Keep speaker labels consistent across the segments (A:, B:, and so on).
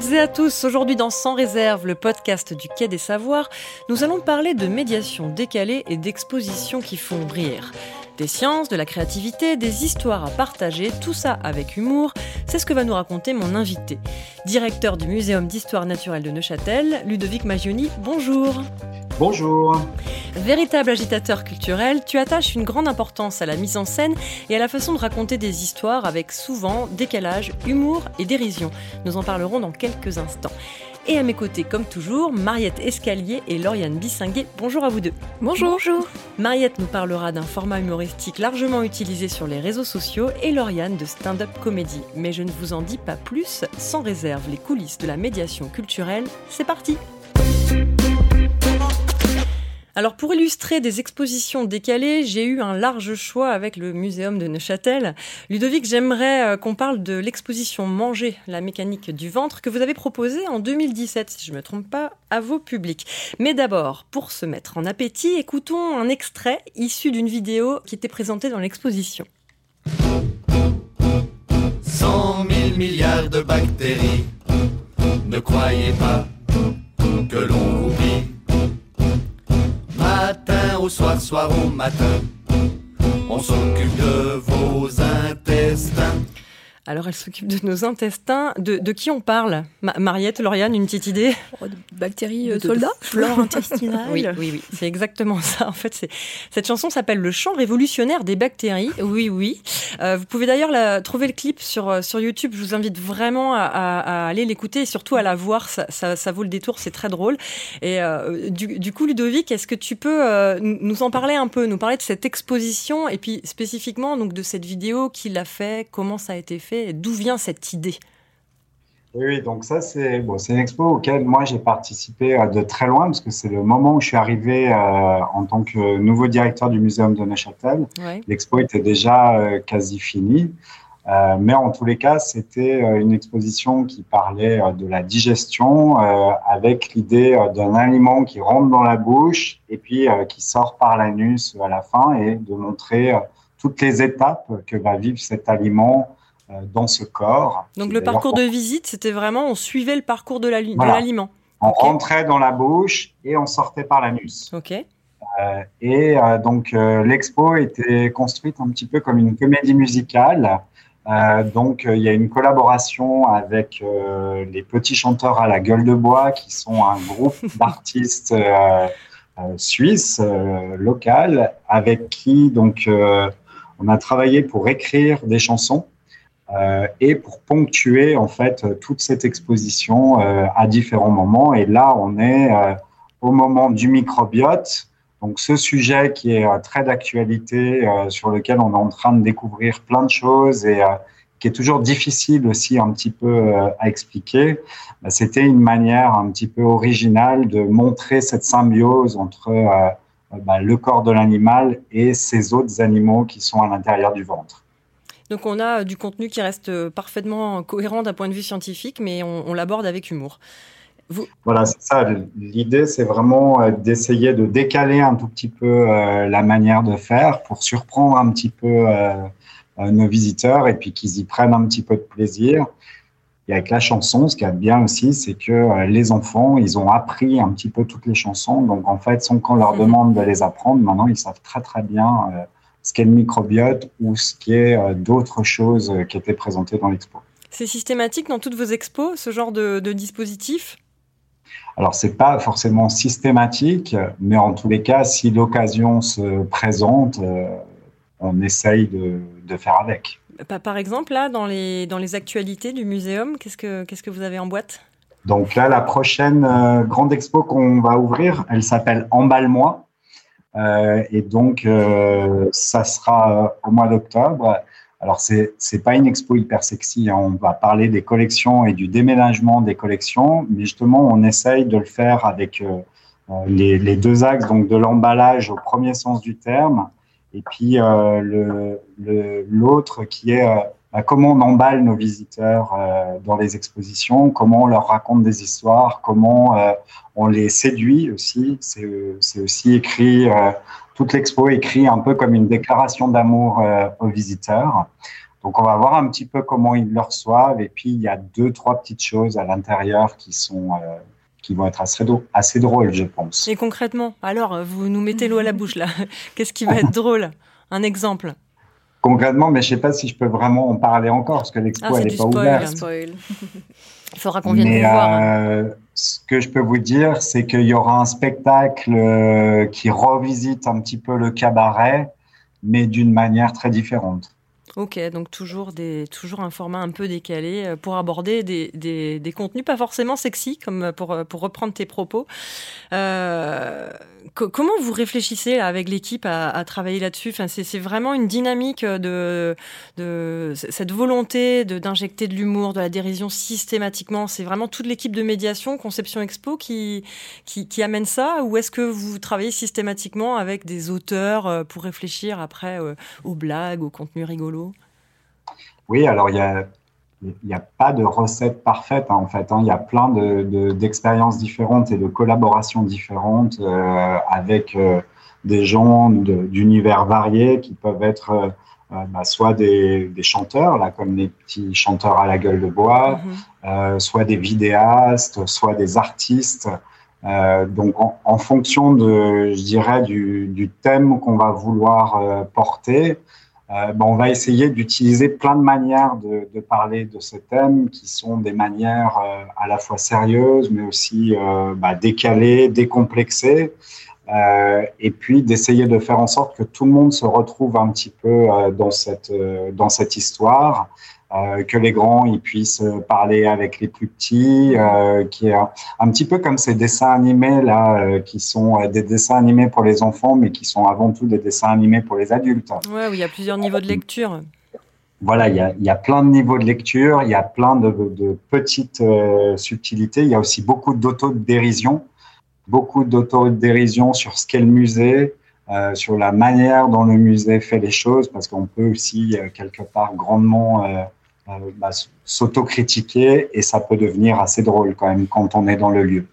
A: toutes et à tous, aujourd'hui dans Sans réserve, le podcast du Quai des Savoirs, nous allons parler de médiation décalée et d'expositions qui font rire. Des sciences, de la créativité, des histoires à partager, tout ça avec humour, c'est ce que va nous raconter mon invité. Directeur du Muséum d'histoire naturelle de Neuchâtel, Ludovic Magioni, bonjour.
B: Bonjour.
A: Véritable agitateur culturel, tu attaches une grande importance à la mise en scène et à la façon de raconter des histoires avec souvent décalage, humour et dérision. Nous en parlerons dans quelques instants. Et à mes côtés, comme toujours, Mariette Escalier et Lauriane Bissinguet. Bonjour à vous deux.
C: Bonjour. Bonjour.
A: Mariette nous parlera d'un format humoristique largement utilisé sur les réseaux sociaux et Lauriane de stand-up comédie. Mais je ne vous en dis pas plus, sans réserve les coulisses de la médiation culturelle. C'est parti! Alors pour illustrer des expositions décalées, j'ai eu un large choix avec le Muséum de Neuchâtel. Ludovic, j'aimerais euh, qu'on parle de l'exposition Manger, la mécanique du ventre, que vous avez proposée en 2017, si je ne me trompe pas, à vos publics. Mais d'abord, pour se mettre en appétit, écoutons un extrait issu d'une vidéo qui était présentée dans l'exposition.
D: 100 000 milliards de bactéries, ne croyez pas que l'on au soir, soir au matin. On s'occupe de vos intestins.
A: Alors, elle s'occupe de nos intestins. De, qui on parle? Mariette, Lauriane, une petite idée?
C: Oh, De bactéries euh, soldats?
A: Flore intestinale Oui, oui, oui. C'est exactement ça. En fait, cette chanson s'appelle Le chant révolutionnaire des bactéries. Oui, oui. Euh, vous pouvez d'ailleurs trouver le clip sur, euh, sur YouTube. Je vous invite vraiment à, aller l'écouter et surtout à la voir. Ça, ça, vaut le détour. C'est très drôle. Et du, du, coup, Ludovic, est-ce que tu peux nous en parler un peu Nous parler de cette exposition et puis spécifiquement donc, de cette vidéo qui l'a fait, comment ça a été fait? D'où vient cette idée?
B: Oui, donc ça, c'est bon, une expo auquel moi j'ai participé euh, de très loin, parce que c'est le moment où je suis arrivé euh, en tant que nouveau directeur du Muséum de Neuchâtel. L'expo était déjà euh, quasi finie. mais en tous les cas, c'était une exposition qui parlait de la digestion avec l'idée d'un aliment qui rentre dans la bouche et puis qui sort par l'anus à la fin et de montrer toutes les étapes que va vivre cet aliment dans ce corps.
A: Donc le parcours de visite, c'était vraiment, on suivait le parcours de l'aliment.
B: On rentrait dans la bouche et on sortait par l'anus.
A: Ok.
B: Euh, et euh, donc l'expo était construite un petit peu comme une comédie musicale. donc il y a une collaboration avec les petits chanteurs à la gueule de bois, qui sont un groupe d'artistes suisses local, avec qui donc on a travaillé pour écrire des chansons euh, et pour ponctuer en fait toute cette exposition euh, à différents moments. Et là, on est euh, au moment du microbiote, donc ce sujet qui est très d'actualité, sur lequel on est en train de découvrir plein de choses et qui est toujours difficile aussi un petit peu à expliquer. Bah, c'était une manière un petit peu originale de montrer cette symbiose entre bah, le corps de l'animal et ces autres animaux qui sont à l'intérieur du ventre.
A: Donc on a du contenu qui reste euh, parfaitement cohérent d'un point de vue scientifique, mais on, l'aborde avec humour.
B: Voilà, c'est ça. L'idée, c'est vraiment euh, d'essayer de décaler un tout petit peu euh, la manière de faire pour surprendre un petit peu nos visiteurs et puis qu'ils y prennent un petit peu de plaisir. Et avec la chanson, ce qui est bien aussi, c'est que les enfants, ils ont appris un petit peu toutes les chansons. Donc, en fait, sans qu'on leur mhm. demande de les apprendre, maintenant, ils savent très, très bien ce qu'est le microbiote ou ce qui est euh, d'autres choses euh, qui étaient présentées dans l'expo.
A: C'est systématique dans toutes vos expos, ce genre de, dispositif?
B: Alors, c'est pas forcément systématique, mais en tous les cas, si l'occasion se présente, euh, on essaye de, faire avec.
A: Par exemple, là, dans les, dans les actualités du muséum, qu'est-ce que, qu'est-ce que vous avez en boîte?
B: Donc là, la prochaine grande expo qu'on va ouvrir, elle s'appelle Emballe-moi. Euh, et donc, euh, ça sera au mois d'octobre. Alors, c'est n'est pas une expo hyper sexy. Hein. On va parler des collections et du déménagement des collections, mais justement, on essaye de le faire avec euh, les, deux axes, donc de l'emballage au premier sens du terme, et puis l'autre qui est comment on emballe nos visiteurs euh, dans les expositions, comment on leur raconte des histoires, comment euh, on les séduit aussi. C'est aussi écrit, euh, toute l'expo écrit un peu comme une déclaration d'amour aux visiteurs. Donc, on va voir un petit peu comment ils le reçoivent. Et puis, il y a deux, trois petites choses à l'intérieur qui sont qui vont être assez, assez drôles, je pense.
A: Et concrètement, alors, vous nous mettez l'eau à la bouche là. Qu'est-ce qui va être drôle? Un exemple
B: Concrètement, mais je ne sais pas si je peux vraiment en parler encore, parce que l'expo, ah, n'est pas ouverte.
A: Il faudra qu'on vienne voir.
B: Euh, ce que je peux vous dire, c'est qu'il y aura un spectacle euh, qui revisite un petit peu le cabaret, mais d'une manière très différente.
A: Ok, donc toujours, toujours un format un peu décalé euh, pour aborder des, des, contenus pas forcément sexy, comme euh, pour, euh, pour reprendre tes propos. Comment vous réfléchissez avec l'équipe à, travailler là-dessus? Enfin, C'est vraiment une dynamique de, de cette volonté d'injecter de l'humour, de, la dérision systématiquement. C'est vraiment toute l'équipe de médiation, Conception Expo, qui, qui, qui amène ça? Ou est-ce que vous travaillez systématiquement avec des auteurs pour réfléchir après aux blagues, aux contenus rigolos?
B: Oui, alors il n'y a, pas de recette parfaite hein, en fait. Hein. Il y a plein d'expériences différentes et de collaborations différentes euh, avec euh, des gens d'univers variés qui peuvent être euh, bah, soit des, chanteurs, là, comme les petits chanteurs à la gueule de bois, mm-hmm. soit des vidéastes, soit des artistes. donc, en, fonction de, je dirais, du, du thème qu'on va vouloir porter, euh, ben, on va essayer d'utiliser plein de manières de, de, parler de ce thème qui sont des manières euh, à la fois sérieuses, mais aussi euh, bah, décalées, décomplexées, euh, et puis d'essayer de faire en sorte que tout le monde se retrouve un petit peu dans cette dans cette histoire. euh, que les grands ils puissent parler avec les plus petits, euh, qui est un, petit peu comme ces dessins animés là, euh, qui sont des dessins animés pour les enfants, mais qui sont avant tout des dessins animés pour les adultes.
A: Ouais, oui, il y a plusieurs niveaux de lecture.
B: Voilà, il y, a, il y a plein de niveaux de lecture, il y a plein de, de petites subtilités, il y a aussi beaucoup d'autodérision, beaucoup d'autodérision sur ce qu'est le musée, euh, sur la manière dont le musée fait les choses, parce qu'on peut aussi quelque part grandement euh, euh, bah, s'autocritiquer et ça peut devenir assez drôle quand même quand on est dans le lieu.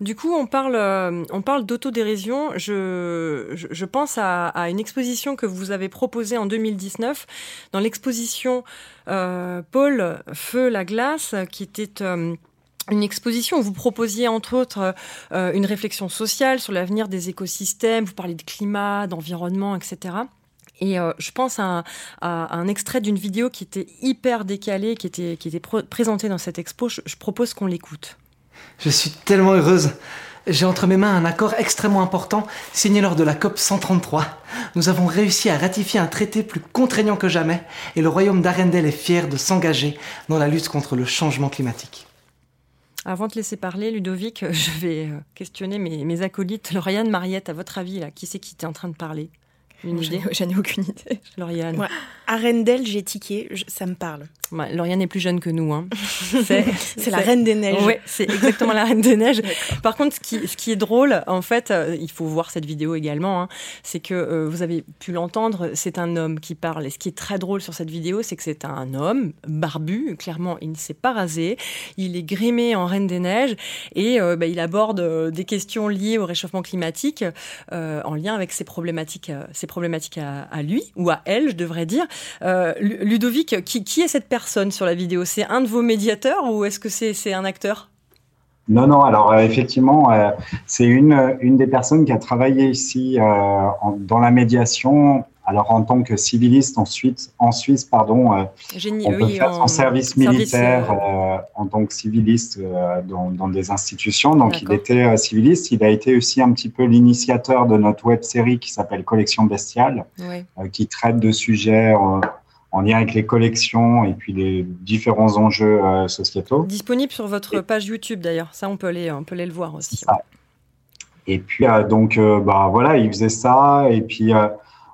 A: Du coup, on parle, euh, on parle d'autodérision. Je, je, pense à, une exposition que vous avez proposée en 2019. Dans l'exposition euh, Paul Feu la glace, qui était euh, une exposition où vous proposiez entre autres euh, une réflexion sociale sur l'avenir des écosystèmes. Vous parlez de climat, d'environnement, etc. Et euh, je pense à un, extrait d'une vidéo qui était hyper décalée, qui était, qui était présentée dans cette expo. Je, propose qu'on l'écoute.
E: Je suis tellement heureuse. J'ai entre mes mains un accord extrêmement important signé lors de la COP 133. Nous avons réussi à ratifier un traité plus contraignant que jamais et le royaume d'Arendelle est fier de s'engager dans la lutte contre le changement climatique.
A: Avant de laisser parler, Ludovic, je vais euh, questionner mes, mes acolytes. Lauriane, Mariette, à votre avis, là, qui c'est qui était en train de parler?
C: Une idée J'en ai aucune idée.
A: Lauriane.
C: Ouais. Arendelle, j'ai tiqué, ça me parle.
A: Lauriane est plus jeune que nous. Hein.
C: C'est la reine des neiges.
A: Oui, c'est exactement la reine des neiges. Par contre, ce qui, ce qui, est drôle, en fait, euh, il faut voir cette vidéo également, hein, c'est que euh, vous avez pu l'entendre, c'est un homme qui parle. Et ce qui est très drôle sur cette vidéo, c'est que c'est un homme barbu, clairement, il ne s'est pas rasé, il est grimé en reine des neiges et euh, bah, il aborde des questions liées au réchauffement climatique en lien avec ses problématiques, ses problématiques à, à, lui, ou à elle, je devrais dire. Ludovic, qui, qui est cette personne sur la vidéo. C'est un de vos médiateurs ou est-ce que c'est un acteur?
B: Non, non, alors euh, effectivement, euh, c'est une, une des personnes qui a travaillé ici euh, dans la médiation, alors en tant que civiliste ensuite, en Suisse, pardon, on peut faire son service militaire en tant que civiliste dans, dans, des institutions. Donc il était civiliste, il a été aussi un petit peu l'initiateur de notre web série qui s'appelle Collection Bestiale, qui traite de sujets en lien avec les collections et puis les différents enjeux euh, sociétaux.
A: Disponible sur votre page YouTube d'ailleurs, ça on peut aller, on peut aller le voir aussi.
B: Et puis euh, donc euh, bah voilà, il faisait ça et puis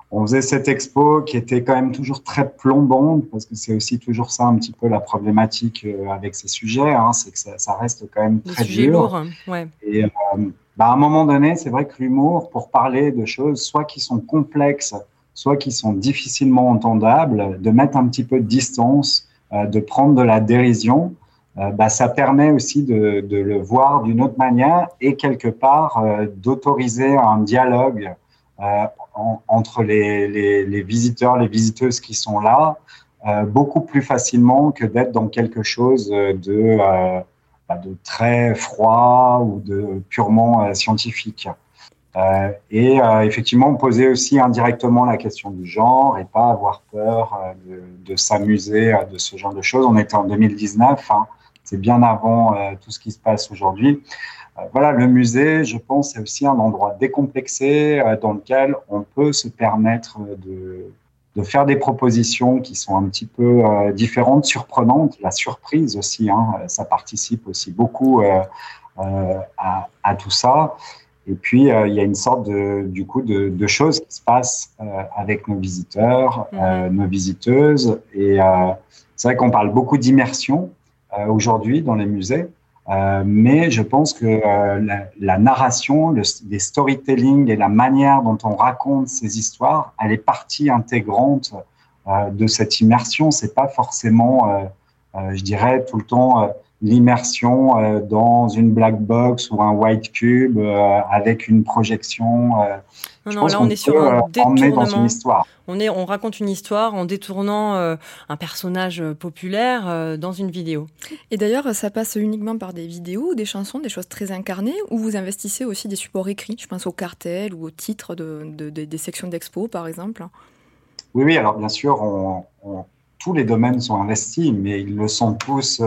B: on faisait cette expo qui était quand même toujours très plombante parce que c'est aussi toujours ça un petit peu la problématique avec ces sujets, hein, c'est que ça, ça, reste quand même très dur. Lourd,
A: ouais.
B: Et bah, à un moment donné, c'est vrai que l'humour, pour parler de choses soit qui sont complexes soit qui sont difficilement entendables, de mettre un petit peu de distance, euh, de prendre de la dérision, euh, bah, ça permet aussi de, le voir d'une autre manière et quelque part euh, d'autoriser un dialogue entre les, les, visiteurs, les visiteuses qui sont là, beaucoup plus facilement que d'être dans quelque chose de, bah, de très froid ou de purement scientifique. Euh, et euh, effectivement, poser aussi indirectement la question du genre et pas avoir peur euh, de, s'amuser de ce genre de choses. On était en 2019, hein, c'est bien avant tout ce qui se passe aujourd'hui. voilà, le musée, je pense, c'est aussi un endroit décomplexé dans lequel on peut se permettre de, faire des propositions qui sont un petit peu différentes, surprenantes. La surprise aussi, hein, ça participe aussi beaucoup à, tout ça. Et puis, euh, il y a une sorte de, du coup, de, de choses qui se passent euh, avec nos visiteurs, euh, mhm. nos visiteuses. Et c'est vrai qu'on parle beaucoup d'immersion aujourd'hui dans les musées. mais je pense que la, la, narration, le, les storytelling et la manière dont on raconte ces histoires, elle est partie intégrante de cette immersion. C'est pas forcément, je dirais, tout le temps l'immersion euh, dans une black box ou un white cube euh, avec une projection. Euh,
A: non, non, là on est sur un détournement. Dans une histoire. On, est, on raconte une histoire en détournant un personnage populaire dans une vidéo.
C: Et d'ailleurs, ça passe uniquement par des vidéos, des chansons, des choses très incarnées, ou vous investissez aussi des supports écrits? Je pense au cartel ou au titre de, de, des sections d'expo, par exemple.
B: Oui, oui, alors bien sûr, on, tous les domaines sont investis, mais ils le sont tous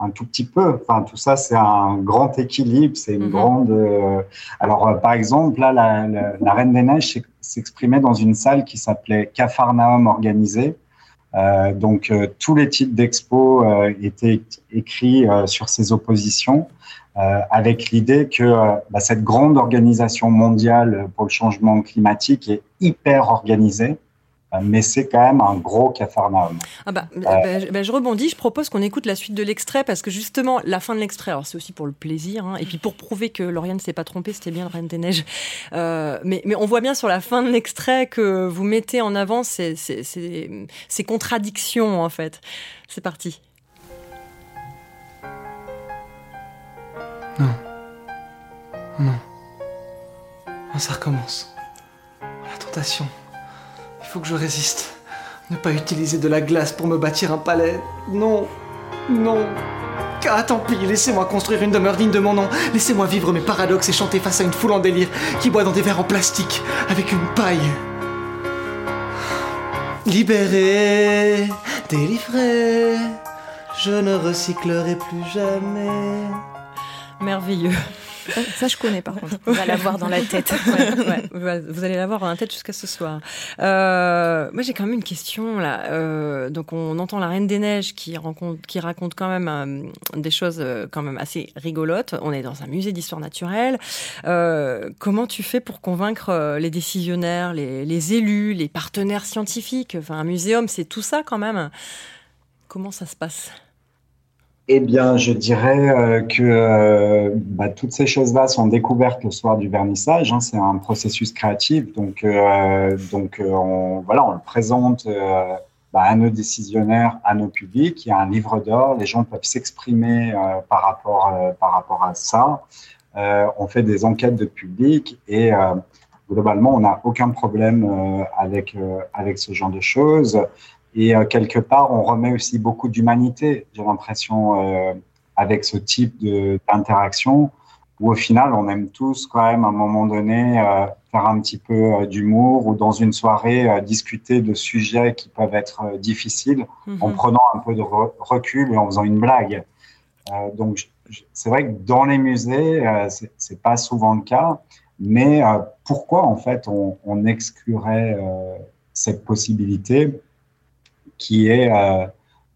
B: un tout petit peu. Enfin, tout ça, c'est un grand équilibre, c'est une mhm. grande. Euh, alors, euh, par exemple, là, la, la, Reine des Neiges s'exprimait dans une salle qui s'appelait Capharnaüm organisé. Euh, donc, euh, tous les titres d'expo étaient écrits sur ces oppositions, avec l'idée que bah, cette grande organisation mondiale pour le changement climatique est hyper organisée mais c'est quand même un gros cafarnaum.
A: Ah bah, euh, bah, bah, je rebondis, je propose qu'on écoute la suite de l'extrait parce que justement, la fin de l'extrait, alors c'est aussi pour le plaisir, hein, et puis pour prouver que Lauriane ne s'est pas trompée, c'était bien le Reine des Neiges. Euh, mais, mais on voit bien sur la fin de l'extrait que vous mettez en avant ces, ces, ces, ces contradictions en fait. C'est parti.
E: Non. Non. Ça recommence. La tentation. Faut que je résiste. Ne pas utiliser de la glace pour me bâtir un palais. Non. Non. Ah, tant pis, laissez-moi construire une demeure digne de mon nom. Laissez-moi vivre mes paradoxes et chanter face à une foule en délire qui boit dans des verres en plastique avec une paille. Libéré, délivré, je ne recyclerai plus jamais.
A: Merveilleux.
C: Ça, je connais par contre. On va l'avoir dans la tête.
A: vous allez l'avoir dans la tête jusqu'à ce soir. Euh, moi, j'ai quand même une question là. Euh, donc, on entend la Reine des Neiges qui, raconte, qui raconte quand même euh, des choses quand même assez rigolotes. On est dans un musée d'histoire naturelle. Comment tu fais pour convaincre les décisionnaires, les, les élus, les partenaires scientifiques? Enfin, un muséum, c'est tout ça quand même. Comment ça se passe?
B: Eh bien, je dirais euh, que euh, bah, toutes ces choses-là sont découvertes le soir du vernissage. Hein, c'est un processus créatif, donc, euh, on, voilà, on le présente bah, à nos décisionnaires, à nos publics. Il y a un livre d'or, les gens peuvent s'exprimer par rapport par rapport à ça. on fait des enquêtes de public et globalement, on n'a aucun problème avec avec ce genre de choses. Et euh, quelque part, on remet aussi beaucoup d'humanité, j'ai l'impression, euh, avec ce type d'interaction, où au final, on aime tous quand même à un moment donné euh, faire un petit peu d'humour ou dans une soirée discuter de sujets qui peuvent être difficiles en mhm. prenant un peu de recul et en faisant une blague. donc, c'est vrai que dans les musées, c'est pas souvent le cas, mais pourquoi en fait on, on exclurait cette possibilité qui est euh,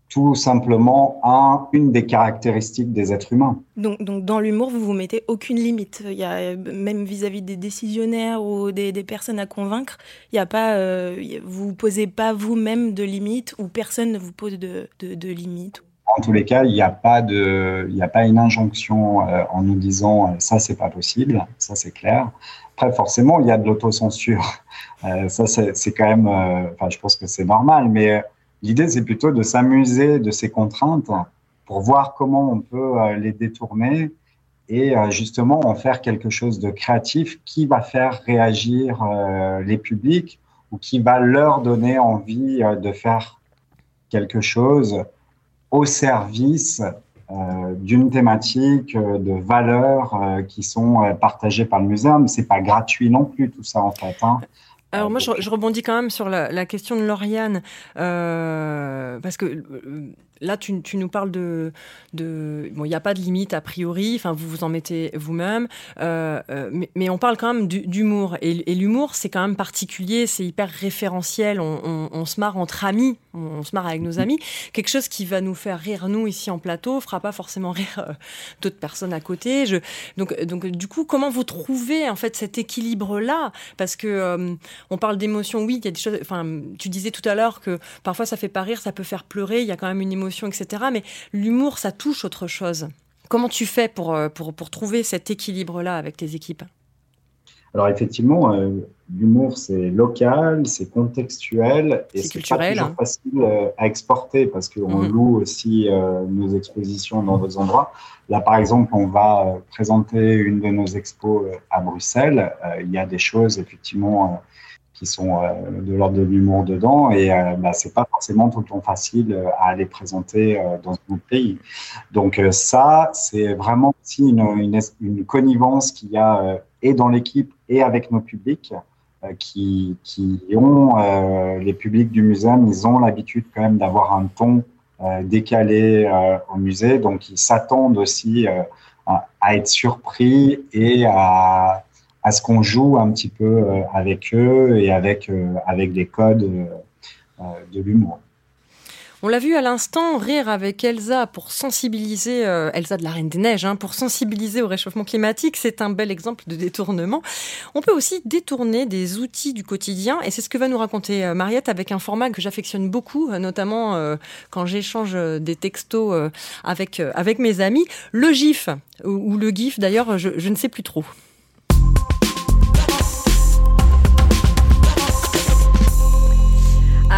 B: tout simplement un, une des caractéristiques des êtres humains.
C: Donc, donc dans l'humour, vous vous mettez aucune limite. Il y a, même vis-à-vis des décisionnaires ou des, des, personnes à convaincre, il y a pas, euh, vous ne posez pas vous-même de limites ou personne ne vous pose de, de, de limites.
B: En tous les cas, il n'y a pas de, il n'y a pas une injonction euh, en nous disant euh, ça c'est pas possible, ça c'est clair. Après, forcément, il y a de l'autocensure. Euh, ça c'est quand même, enfin, je pense que c'est normal, mais L'idée, c'est plutôt de s'amuser de ces contraintes pour voir comment on peut euh, les détourner et euh, justement en faire quelque chose de créatif qui va faire réagir euh, les publics ou qui va leur donner envie de faire quelque chose au service d'une thématique, de valeurs qui sont partagées par le muséum. C'est pas gratuit non plus tout ça en fait. Hein.
A: Alors moi, je, rebondis quand même sur la, la question de Lauriane, euh, parce que euh, là, tu, nous parles de, bon, il n'y a pas de limite a priori. Enfin, vous vous en mettez vous-même, euh, euh mais, on parle quand même d'humour. Et, l'humour, c'est quand même particulier, c'est hyper référentiel. On, se marre entre amis, on, se marre avec nos amis. Quelque chose qui va nous faire rire nous ici en plateau fera pas forcément rire euh, d'autres personnes à côté. Donc, du coup, comment vous trouvez en fait cet équilibre-là? Parce que on parle d'émotion, oui, il y a des choses. Enfin, tu disais tout à l'heure que parfois ça fait pas rire, ça peut faire pleurer. Il y a quand même une émotion etc. Mais l'humour, ça touche autre chose. Comment tu fais pour, euh, pour, pour trouver cet équilibre-là avec tes équipes?
B: Alors effectivement, euh, l'humour, c'est local, c'est contextuel et c'est pas toujours hein. facile euh, à exporter parce qu'on mhm. loue aussi nos expositions dans d'autres endroits. Là, par exemple, on va présenter une de nos expos à Bruxelles. Il y a des choses effectivement qui sont euh, de l'ordre de l'humour dedans et euh, bah, c'est pas forcément tout le temps facile euh, à aller présenter dans un autre pays. Donc ça, c'est vraiment aussi une, connivence qu'il y a et dans l'équipe et avec nos publics qui, qui ont les publics du musée, ils ont l'habitude quand même d'avoir un ton décalé au musée, donc ils s'attendent aussi à être surpris et à à ce qu'on joue un petit peu euh, avec eux et avec, euh, avec des codes euh, de l'humour.
A: On l'a vu à l'instant, rire avec Elsa pour sensibiliser, Elsa de la Reine des Neiges, hein, pour sensibiliser au réchauffement climatique, c'est un bel exemple de détournement. On peut aussi détourner des outils du quotidien, et c'est ce que va nous raconter Mariette avec un format que j'affectionne beaucoup, notamment quand j'échange des textos avec, avec mes amis, le GIF, ou, le GIF d'ailleurs, je, je ne sais plus trop.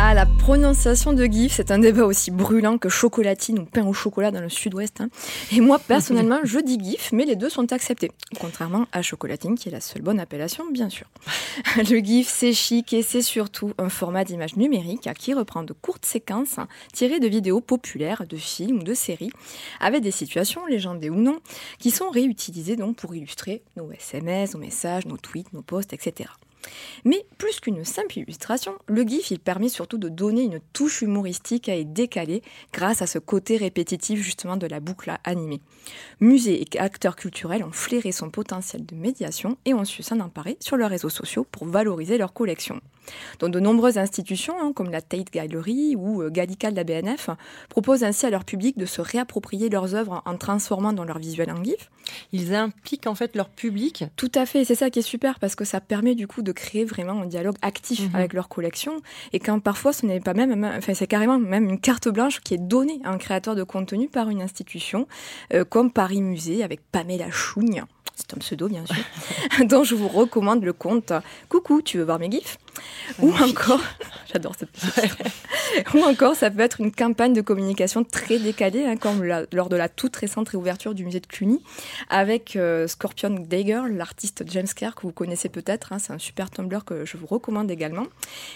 F: Ah, la prononciation de GIF, c'est un débat aussi brûlant que chocolatine ou pain au chocolat dans le sud-ouest. Hein. Et moi, personnellement, je dis GIF, mais les deux sont acceptés. Contrairement à chocolatine, qui est la seule bonne appellation, bien sûr. Le GIF, c'est chic et c'est surtout un format d'image numérique qui reprend de courtes séquences tirées de vidéos populaires, de films ou de séries, avec des situations, légendées ou non, qui sont réutilisées donc pour illustrer nos SMS, nos messages, nos tweets, nos posts, etc. Mais plus qu'une simple illustration, le GIF il permet surtout de donner une touche humoristique et décalée grâce à ce côté répétitif justement de la boucle animée. Musées et acteurs culturels ont flairé son potentiel de médiation et ont su s'en emparer sur leurs réseaux sociaux pour valoriser leur collection. Dans de nombreuses institutions, hein, comme la Tate Gallery ou euh, Gallica de la BNF, proposent ainsi à leur public de se réapproprier leurs œuvres en transformant dans leur visuel en GIF.
A: Ils impliquent en fait leur public
F: Tout à fait, c'est ça qui est super parce que ça permet du coup de créer vraiment un dialogue actif mhm. avec leur collection et quand parfois ce n'est pas même, enfin c'est carrément même une carte blanche qui est donnée à un créateur de contenu par une institution euh, comme Paris Musée avec Pamela Chougne c'est un pseudo bien sûr, dont je vous recommande le compte Coucou, tu veux voir mes gifs? Ou encore, j'adore cette Ou encore, ça peut être une campagne de communication très décalée, hein, comme lors de la toute récente réouverture du musée de Cluny, avec euh, Scorpion Dagger, l'artiste James Kerr, que vous connaissez peut-être. Hein, c'est un super Tumblr que je vous recommande également.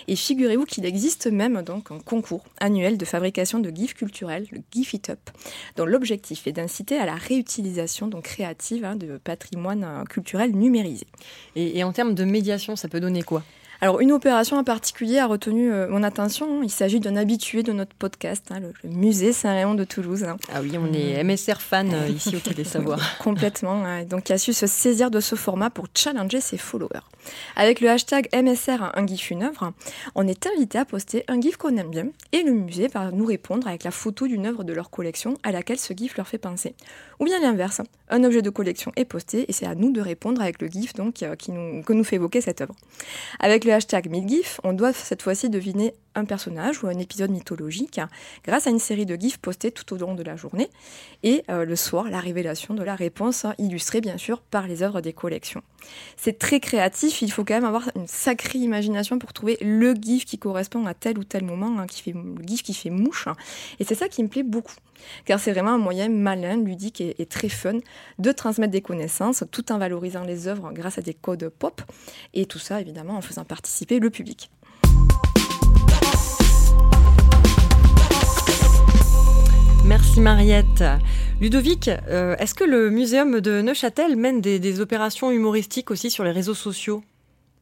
F: Et figurez-vous qu'il existe même donc un concours annuel de fabrication de gifs culturels, le GIF It Up, dont l'objectif est d'inciter à la réutilisation donc créative hein, de patrimoine euh, culturel numérisé.
A: et en termes de médiation, ça peut donner quoi?
F: Alors, une opération en particulier a retenu euh, mon attention. Il s'agit d'un habitué de notre podcast, hein, le, musée Saint-Réon de Toulouse. Hein.
A: Ah oui, on est MSR fan euh, ici au des Savoirs.
F: Complètement. Donc, il a su se saisir de ce format pour challenger ses followers. Avec le hashtag MSR un gif une œuvre, on est invité à poster un gif qu'on aime bien et le musée va nous répondre avec la photo d'une œuvre de leur collection à laquelle ce gif leur fait penser. Ou bien l'inverse, un objet de collection est posté et c'est à nous de répondre avec le gif euh, qui nous, que nous fait évoquer cette œuvre. Avec le hashtag MidGif, on doit cette fois-ci deviner un personnage ou un épisode mythologique grâce à une série de gifs postés tout au long de la journée et euh, le soir la révélation de la réponse illustrée bien sûr par les œuvres des collections. C'est très créatif, il faut quand même avoir une sacrée imagination pour trouver le gif qui correspond à tel ou tel moment, hein, qui fait, le gif qui fait mouche et c'est ça qui me plaît beaucoup car c'est vraiment un moyen malin, ludique et, et très fun de transmettre des connaissances tout en valorisant les œuvres grâce à des codes pop et tout ça évidemment en faisant participer le public.
A: Merci Mariette. Ludovic, euh, est-ce que le muséum de Neuchâtel mène des, opérations humoristiques aussi sur les réseaux sociaux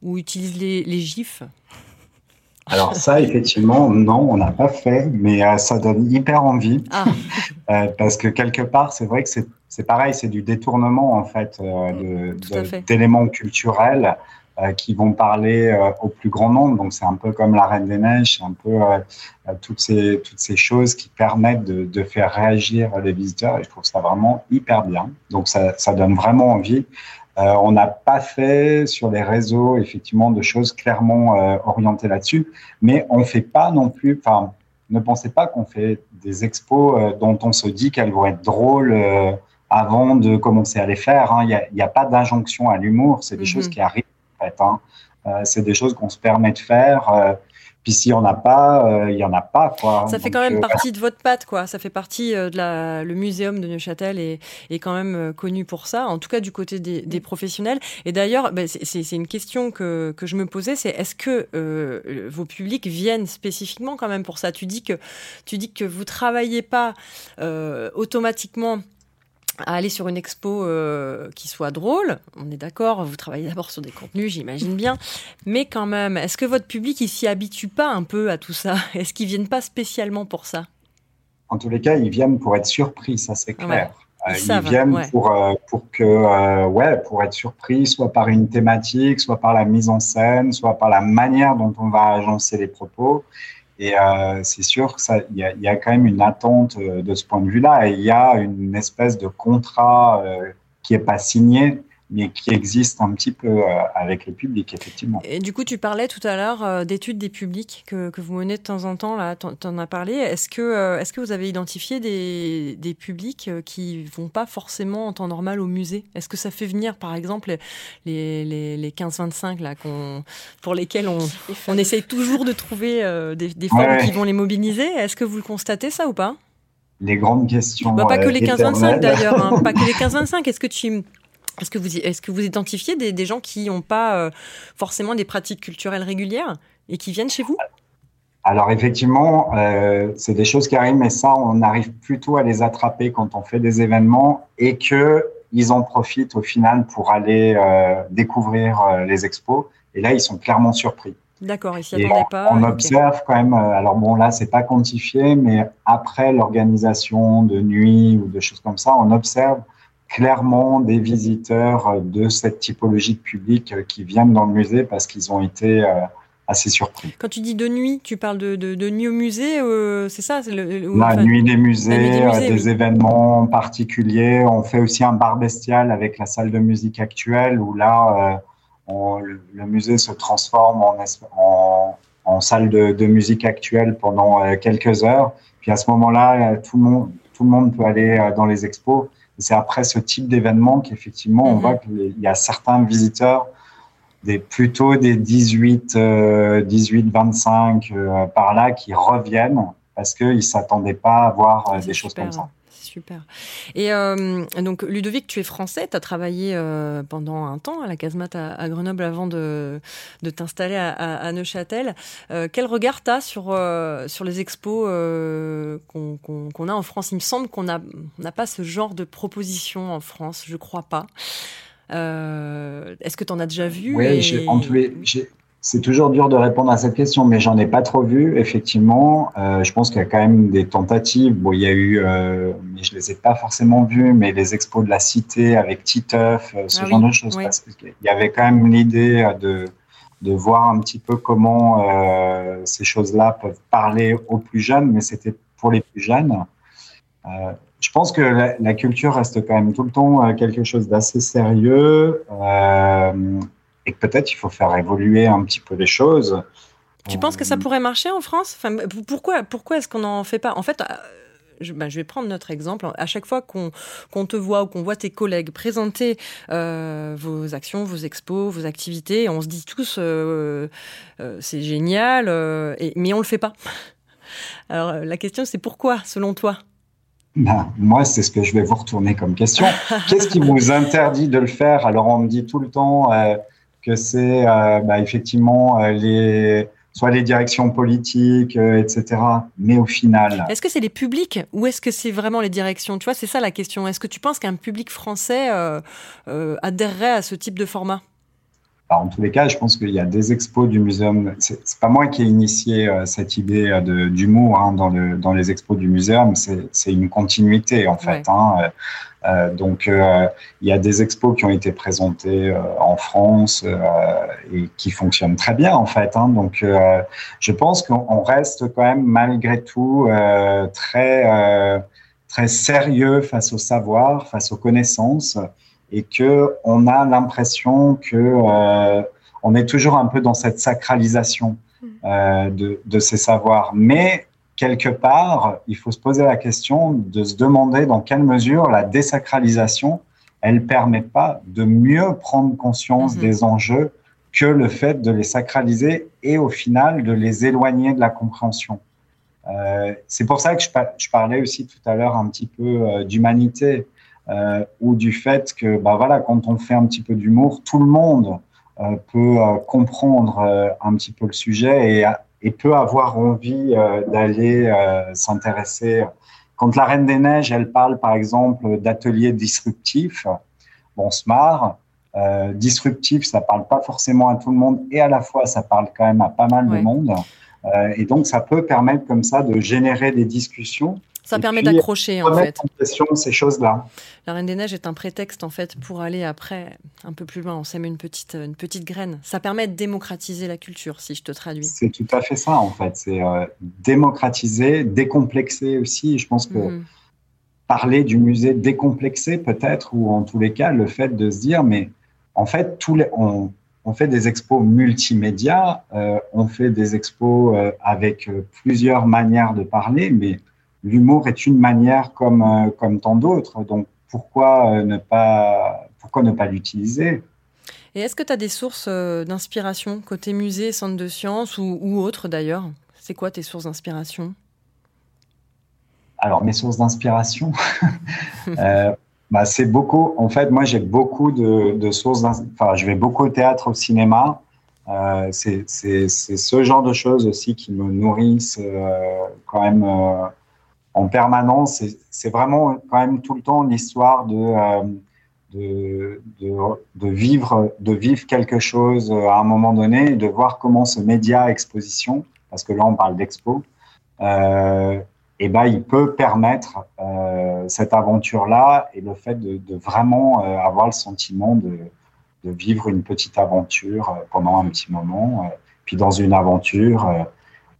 A: ou utilise les, gifs?
B: Alors ça, effectivement, non, on n'a pas fait, mais euh, ça donne hyper envie. Ah. Euh, parce que quelque part, c'est vrai que c'est pareil, c'est du détournement en fait d'éléments culturels qui vont parler euh, au plus grand nombre. Donc c'est un peu comme la Reine des Neiges, c'est un peu euh, toutes ces toutes ces choses qui permettent de, de, faire réagir les visiteurs. Et je trouve ça vraiment hyper bien. Donc ça, ça donne vraiment envie. on n'a pas fait sur les réseaux effectivement de choses clairement orientées là-dessus, mais on fait pas non plus. Enfin, ne pensez pas qu'on fait des expos dont on se dit qu'elles vont être drôles avant de commencer à les faire. Hein. Il n'y a, a, pas d'injonction à l'humour, c'est des mm-hmm. choses qui arrivent Hein. Euh, c'est des choses qu'on se permet de faire. Euh, puis s'il n'y en a pas, euh, il n'y en a pas. Quoi.
A: Ça fait quand même partie de votre patte, quoi. Ça fait partie de la. Le muséum de Neuchâtel est, est quand même connu pour ça, en tout cas du côté des, professionnels. Et d'ailleurs, ben, c'est une question que, que, je me posais, c'est est-ce que vos publics viennent spécifiquement quand même pour ça? Tu dis que tu dis que vous travaillez pas automatiquement à aller sur une expo euh, qui soit drôle. On est d'accord, vous travaillez d'abord sur des contenus, j'imagine bien. Mais quand même, est-ce que votre public, il s'y habitue pas un peu à tout ça? Est-ce qu'ils viennent pas spécialement pour ça?
B: En tous les cas, ils viennent pour être surpris, ça c'est clair. Euh, ils, viennent pour, euh, pour que, ouais, pour être surpris, soit par une thématique, soit par la mise en scène, soit par la manière dont on va agencer les propos. Et euh, c'est sûr qu'il y, y, a quand même une attente euh, de ce point de vue-là. Et il y a une espèce de contrat euh, qui n'est pas signé, mais qui existe un petit peu euh, avec le public, effectivement.
A: Et du coup, tu parlais tout à l'heure euh, d'études des publics que, que, vous menez de temps en temps, là, tu en as parlé. Est-ce que, euh, est que vous avez identifié des, des publics qui vont pas forcément en temps normal au musée? Est-ce que ça fait venir, par exemple, les, les, les 15-25, là, pour lesquels on, on essaye toujours de trouver des, des formes qui vont les mobiliser? Est-ce que vous le constatez, ça, ou pas?
B: Les grandes questions. Bah,
A: pas que les 15-25 d'ailleurs, hein, pas que les 15-25. Est-ce que tu est-ce que vous, est-ce que vous identifiez des, gens qui n'ont pas euh, forcément des pratiques culturelles régulières et qui viennent chez vous?
B: Alors effectivement, euh, c'est des choses qui arrivent, mais ça, on arrive plutôt à les attraper quand on fait des événements et que ils en profitent au final pour aller euh, découvrir les expos. Et là, ils sont clairement surpris.
A: D'accord, ils s'y attendaient pas.
B: On observe quand même. alors bon, là, c'est pas quantifié, mais après l'organisation de nuit ou de choses comme ça, on observe clairement des visiteurs de cette typologie de public qui viennent dans le musée parce qu'ils ont été euh, assez surpris.
A: Quand tu dis de nuit, tu parles de, de, nuit au musée, euh, c'est ça?
B: La nuit des musées, euh, des événements particuliers. On fait aussi un bar bestial avec la salle de musique actuelle où là, le musée se transforme en, en, en salle de, de, musique actuelle pendant quelques heures. Puis à ce moment-là, tout le monde, tout le monde peut aller dans les expos c'est après ce type d'événement qu'effectivement, on mhm. voit qu'il y a certains visiteurs, des, plutôt des 18, 18 25 par là, qui reviennent parce qu'ils ne s'attendaient pas à voir euh, des choses comme ça
A: super. Et euh, donc, Ludovic, tu es français, tu as travaillé euh, pendant un temps à la casemate à, Grenoble avant de, de t'installer à, Neuchâtel. Euh, quel regard tu as sur, sur les expos qu'on a en France? Il me semble qu'on n'a pas ce genre de proposition en France, je crois pas. Est-ce que tu en as déjà vu
B: Oui, j'ai c'est toujours dur de répondre à cette question, mais j'en ai pas trop vu. Effectivement, euh, je pense qu'il y a quand même des tentatives. Bon, il y a eu, euh, mais je les ai pas forcément vues, mais les expos de la cité avec Titeuf, euh, ce ah genre de choses. Parce qu'il y avait quand même l'idée de de voir un petit peu comment euh, ces choses-là peuvent parler aux plus jeunes, mais c'était pour les plus jeunes. Euh, je pense que la, la, culture reste quand même tout le temps quelque chose d'assez sérieux. Euh, et peut-être il faut faire évoluer un petit peu les choses.
A: Tu penses que ça euh, pourrait marcher en France? Enfin, Pourquoi, pourquoi est-ce qu'on n'en fait pas? En fait, euh, je, ben, je, vais prendre notre exemple. À chaque fois qu'on te voit ou qu'on voit tes collègues présenter euh, vos actions, vos expos, vos activités, on se dit tous c'est génial, et, mais on le fait pas. Alors la question c'est pourquoi, selon toi?
B: Ben, moi, c'est ce que je vais vous retourner comme question. Qu'est-ce qui vous interdit de le faire? Alors, on me dit tout le temps, que c'est euh, bah, effectivement euh, les soit les directions politiques, etc. Mais au final.
A: Est-ce que c'est les publics ou est-ce que c'est vraiment les directions? Tu vois, c'est ça la question. Est-ce que tu penses qu'un public français adhérerait à ce type de format?
B: En tous les cas, je pense qu'il y a des expos du muséum. C'est pas moi qui ai initié euh, cette idée euh, d'humour hein, dans, le, dans les expos du muséum. C'est une continuité en fait. Hein, euh, euh, donc, il y a des expos qui ont été présentés en France et qui fonctionnent très bien en fait. Hein, donc, je pense qu'on reste quand même malgré tout très très sérieux face au savoir, face aux connaissances et que on a l'impression que euh, on est toujours un peu dans cette sacralisation mm. euh, de, de, ces savoirs. Mais quelque part, il faut se poser la question de se demander dans quelle mesure la désacralisation, elle permet pas de mieux prendre conscience mm-hmm. des enjeux que le fait de les sacraliser et au final de les éloigner de la compréhension. Euh, c'est pour ça que je, je, parlais aussi tout à l'heure un petit peu euh, d'humanité euh, ou du fait que, bah voilà, quand on fait un petit peu d'humour, tout le monde euh, peut euh, comprendre euh, un petit peu le sujet et, et peut avoir envie d'aller s'intéresser. Quand la Reine des Neiges, elle parle par exemple d'ateliers disruptifs, bon, on se marre. Euh, disruptif, ça parle pas forcément à tout le monde et à la fois ça parle quand même à pas mal de monde. Euh, et donc ça peut permettre comme ça de générer des discussions
A: ça permet d'accrocher en fait.
B: En question ces choses-là.
A: La Reine des Neiges est un prétexte en fait pour aller après un peu plus loin. On sème une petite une petite graine. Ça permet de démocratiser la culture, si je te traduis.
B: C'est tout à fait ça en fait. C'est euh, démocratiser, décomplexer aussi. Je pense que mhm. parler du musée décomplexé peut-être ou en tous les cas le fait de se dire mais en fait tous les on, on fait des expos multimédia, euh, on fait des expos euh, avec plusieurs manières de parler, mais l'humour est une manière comme, euh, comme tant d'autres. Donc, pourquoi euh, ne pas, pourquoi ne pas l'utiliser?
A: Et est-ce que tu as des sources euh, d'inspiration côté musée, centre de sciences ou, ou autre d'ailleurs? C'est quoi tes sources d'inspiration?
B: Alors, mes sources d'inspiration euh, bah, C'est beaucoup. En fait, moi, j'ai beaucoup de, de sources. Enfin, je vais beaucoup au théâtre, au cinéma. Euh, c'est ce genre de choses aussi qui me nourrissent euh, quand même en permanence. C'est vraiment quand même tout le temps l'histoire euh, de, de, de, vivre, de vivre quelque chose à un moment donné et de voir comment ce média exposition, parce que là on parle d'expo, euh, et ben, il peut permettre euh, cette aventure-là et le fait de, vraiment euh, avoir le sentiment de, vivre une petite aventure pendant un petit moment. Puis dans une aventure,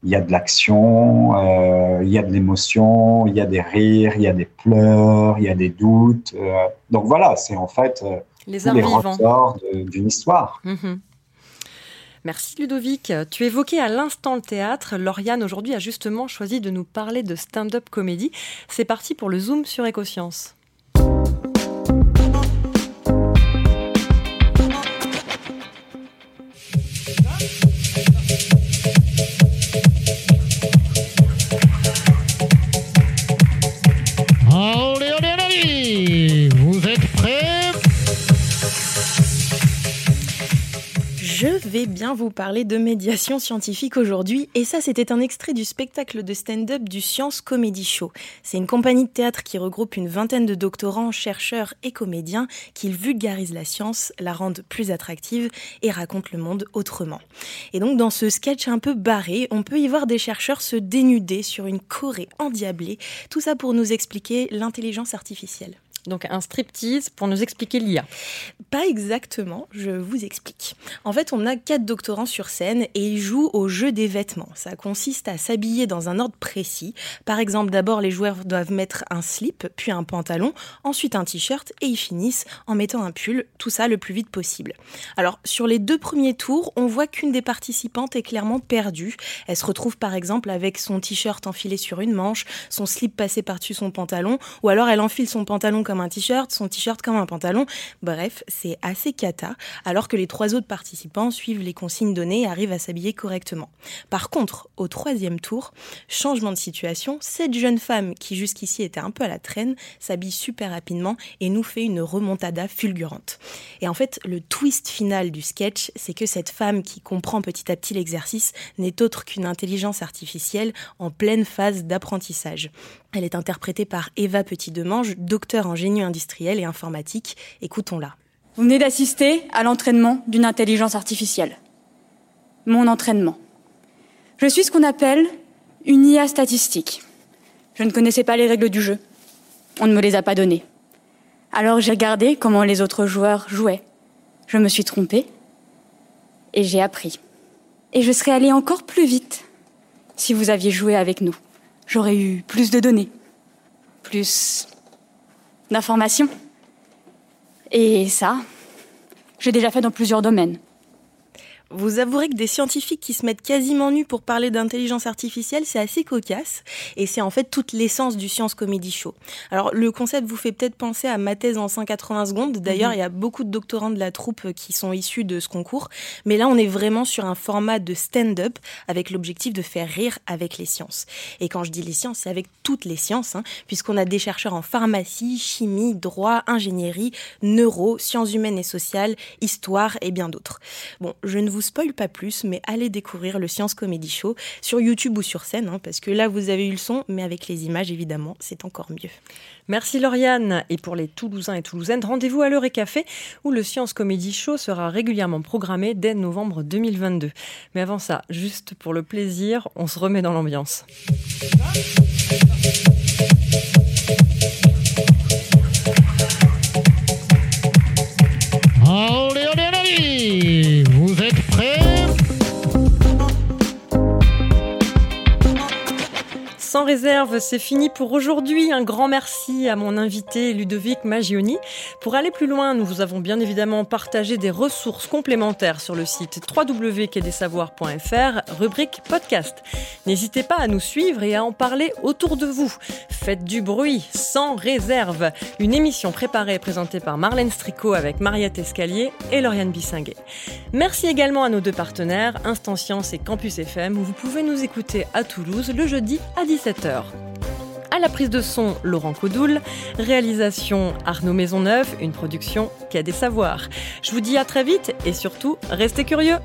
B: il y a de l'action, euh, il y a de l'émotion, il y a des rires, il y a des pleurs, il y a des doutes. Euh, donc voilà, c'est en fait euh,
A: les, les ressorts
B: d'une histoire.
A: Mhm. Merci Ludovic. Tu évoquais à l'instant le théâtre. Lauriane aujourd'hui a justement choisi de nous parler de stand-up comédie. C'est parti pour le Zoom sur Écosciences.
C: Vais bien vous parler de médiation scientifique aujourd'hui. Et ça, c'était un extrait du spectacle de stand-up du Science Comedy Show. C'est une compagnie de théâtre qui regroupe une vingtaine de doctorants, chercheurs et comédiens qui vulgarisent la science, la rendent plus attractive et racontent le monde autrement. Et donc, dans ce sketch un peu barré, on peut y voir des chercheurs se dénuder sur une Corée endiablée. Tout ça pour nous expliquer l'intelligence artificielle.
A: Donc un striptease pour nous expliquer l'IA.
C: Pas exactement, je vous explique. En fait, on a quatre doctorants sur scène et ils jouent au jeu des vêtements. Ça consiste à s'habiller dans un ordre précis. Par exemple, d'abord les joueurs doivent mettre un slip, puis un pantalon, ensuite un t-shirt et ils finissent en mettant un pull, tout ça le plus vite possible. Alors, sur les deux premiers tours, on voit qu'une des participantes est clairement perdue. Elle se retrouve par exemple avec son t-shirt enfilé sur une manche, son slip passé par-dessus son pantalon, ou alors elle enfile son pantalon comme un t-shirt, son t-shirt comme un pantalon. Bref, c'est assez cata, alors que les trois autres participants suivent les consignes données et arrivent à s'habiller correctement. Par contre, au troisième tour, changement de situation, cette jeune femme qui jusqu'ici était un peu à la traîne s'habille super rapidement et nous fait une remontada fulgurante. Et en fait, le twist final du sketch, c'est que cette femme qui comprend petit à petit l'exercice n'est autre qu'une intelligence artificielle en pleine phase d'apprentissage. Elle est interprétée par Eva Petit-Demange, docteur en génie industriel et informatique. Écoutons-la.
G: Vous venez d'assister à l'entraînement d'une intelligence artificielle. Mon entraînement. Je suis ce qu'on appelle une IA statistique. Je ne connaissais pas les règles du jeu. On ne me les a pas données. Alors j'ai regardé comment les autres joueurs jouaient. Je me suis trompée et j'ai appris. Et je serais allée encore plus vite si vous aviez joué avec nous. J'aurais eu plus de données, plus d'informations. Et ça, j'ai déjà fait dans plusieurs domaines.
C: Vous avouerez que des scientifiques qui se mettent quasiment nus pour parler d'intelligence artificielle, c'est assez cocasse. Et c'est en fait toute l'essence du Science Comedy Show. Alors, le concept vous fait peut-être penser à ma thèse en 180 secondes. D'ailleurs, mhm. il y a beaucoup de doctorants de la troupe qui sont issus de ce concours. Mais là, on est vraiment sur un format de stand-up avec l'objectif de faire rire avec les sciences. Et quand je dis les sciences, c'est avec toutes les sciences, hein, puisqu'on a des chercheurs en pharmacie, chimie, droit, ingénierie, neuro, sciences humaines et sociales, histoire et bien d'autres. Bon, je ne vous vous spoil pas plus, mais allez découvrir le Science Comedy Show sur YouTube ou sur scène, hein, parce que là, vous avez eu le son, mais avec les images, évidemment, c'est encore mieux.
A: Merci Lauriane. Et pour les Toulousains et Toulousaines, rendez-vous à l'heure et café, où le Science Comedy Show sera régulièrement programmé dès novembre 2022. Mais avant ça, juste pour le plaisir, on se remet dans l'ambiance. Sans réserve, c'est fini pour aujourd'hui. Un grand merci à mon invité Ludovic Magioni. Pour aller plus loin, nous vous avons bien évidemment partagé des ressources complémentaires sur le site www.quedesavoirs.fr, rubrique podcast. N'hésitez pas à nous suivre et à en parler autour de vous. Faites du bruit, sans réserve. Une émission préparée et présentée par Marlène Stricot avec Mariette Escalier et Lauriane Bissinguet. Merci également à nos deux partenaires, Instant Science et Campus FM, où vous pouvez nous écouter à Toulouse le jeudi à 10 17h. À la prise de son, Laurent Codoul. Réalisation, Arnaud Maisonneuve. Une production qui a des savoirs. Je vous dis à très vite et surtout, restez curieux.